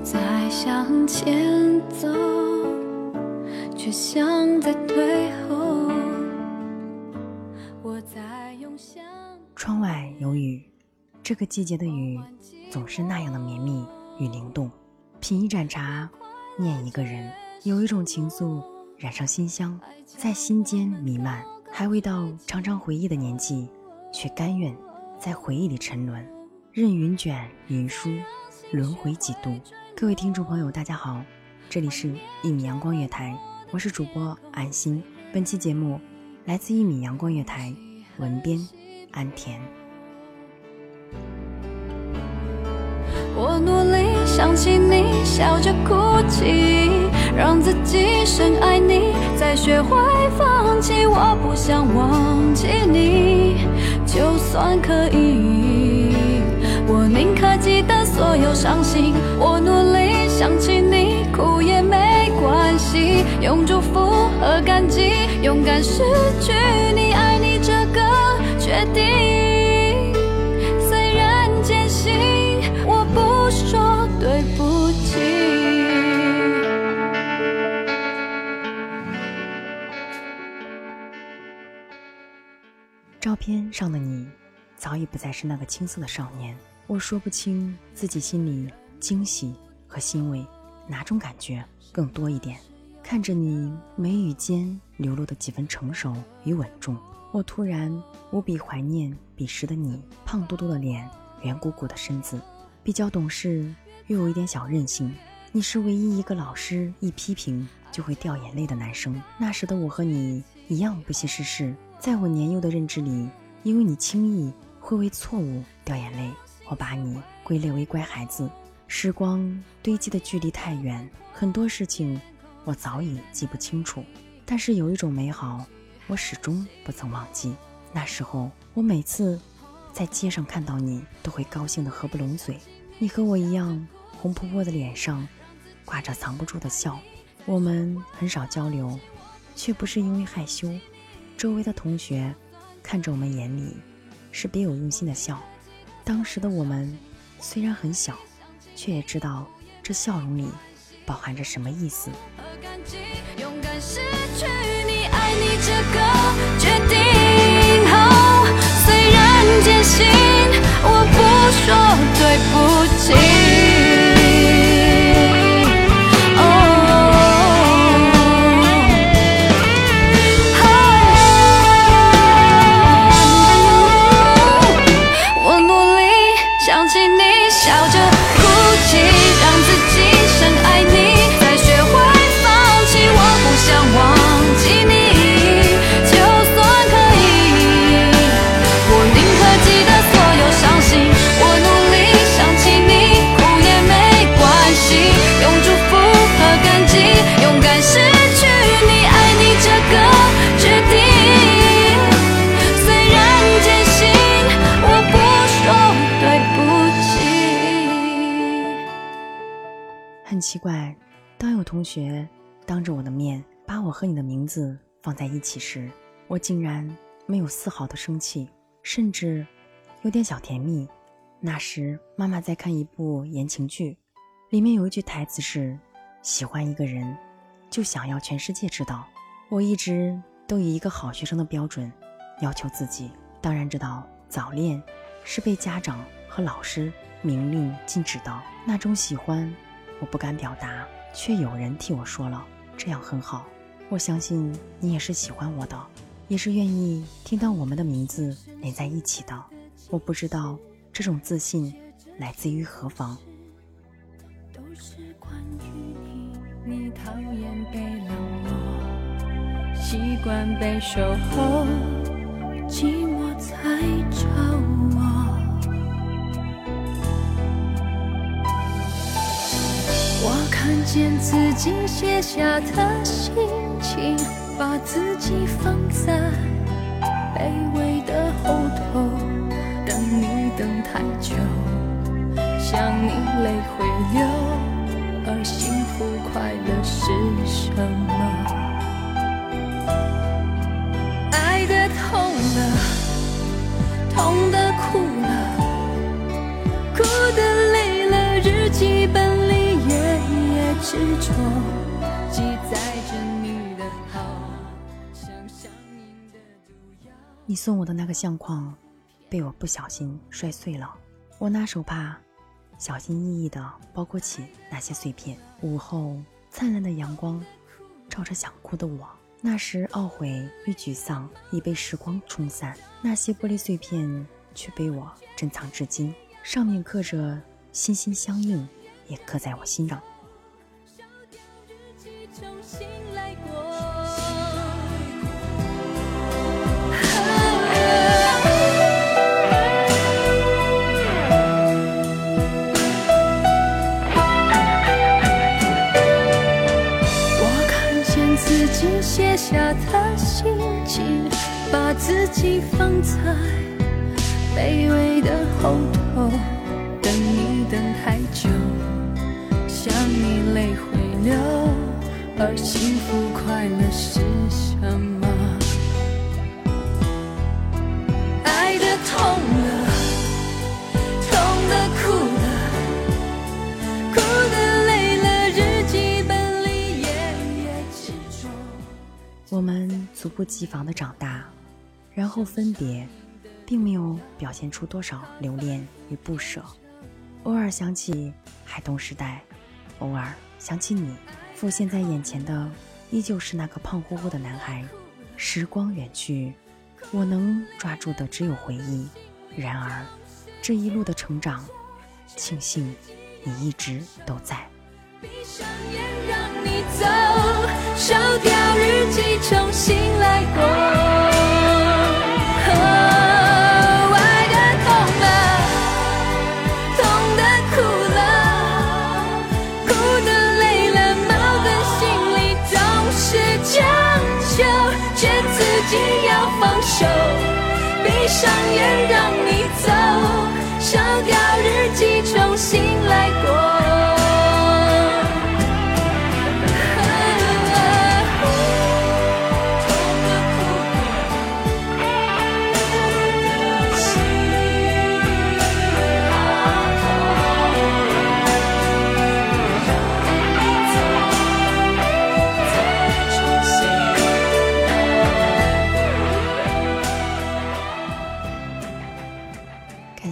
在向前走，却像在退后。我在用想窗外有雨，这个季节的雨总是那样的绵密与灵动。品一盏茶，念一个人，有一种情愫染上心香，在心间弥漫。还未到常常回忆的年纪，却甘愿在回忆里沉沦，任云卷云舒，轮回几度。各位听众朋友，大家好，这里是一米阳光月台，我是主播安心。本期节目来自一米阳光月台，文编安田。我努力想起你，笑着哭泣，让自己深爱你，再学会放弃。我不想忘记你，就算可以，所有伤心。我努力想起你，哭也没关系，用祝福和感激，勇敢失去你，爱你这个决定。虽然艰辛，我不说对不起。照片上的你，早已不再是那个青涩的少年。我说不清自己心里惊喜和欣慰哪种感觉更多一点。看着你眉宇间流露的几分成熟与稳重，我突然无比怀念彼时的你，胖嘟嘟的脸，圆鼓鼓的身子，比较懂事，又有一点小任性。你是唯一一个老师一批评就会掉眼泪的男生。那时的我和你一样不谙世事，在我年幼的认知里，因为你轻易会为错误掉眼泪，我把你归类为乖孩子。时光堆积的距离太远，很多事情我早已记不清楚，但是有一种美好，我始终不曾忘记。那时候，我每次在街上看到你，都会高兴得合不拢嘴。你和我一样，红扑扑的脸上挂着藏不住的笑。我们很少交流，却不是因为害羞。周围的同学看着我们，眼里是别有用心的笑。当时的我们虽然很小，却也知道这笑容里饱含着什么意思。勇敢失去你，爱你这个决奇怪，当有同学当着我的面把我和你的名字放在一起时，我竟然没有丝毫的生气，甚至有点小甜蜜。那时妈妈在看一部言情剧，里面有一句台词是：“喜欢一个人，就想要全世界知道。”我一直都以一个好学生的标准要求自己，当然知道早恋是被家长和老师明令禁止的。那种喜欢，我不敢表达，却有人替我说了，这样很好。我相信你也是喜欢我的，也是愿意听到我们的名字连在一起的。我不知道这种自信来自于何方。都是关于你，你讨厌被冷落，习惯被守候，寂寞才找我。看见自己写下的心情，把自己放在执着，记载着你的好，像上瘾的毒药。你送我的那个相框，被我不小心摔碎了。我拿手帕，小心翼翼地包裹起那些碎片。午后，灿烂的阳光照着想哭的我，那时懊悔与沮丧已被时光冲散，那些玻璃碎片却被我珍藏至今，上面刻着“心心相印”，也刻在我心上。重新来过。我看见自己写下的心情，把自己放在卑微的后猝不及防的长大，然后分别，并没有表现出多少留恋与不舍。偶尔想起孩童时代，偶尔想起你，浮现在眼前的依旧是那个胖乎乎的男孩。时光远去，我能抓住的只有回忆。然而，这一路的成长，庆幸你一直都在。闭上眼让你走，烧掉日记，重新来过。哦爱的痛了，痛的哭了，哭的累了，矛盾心里总是强求，劝自己要放手。闭上眼让你走，烧掉日记，重新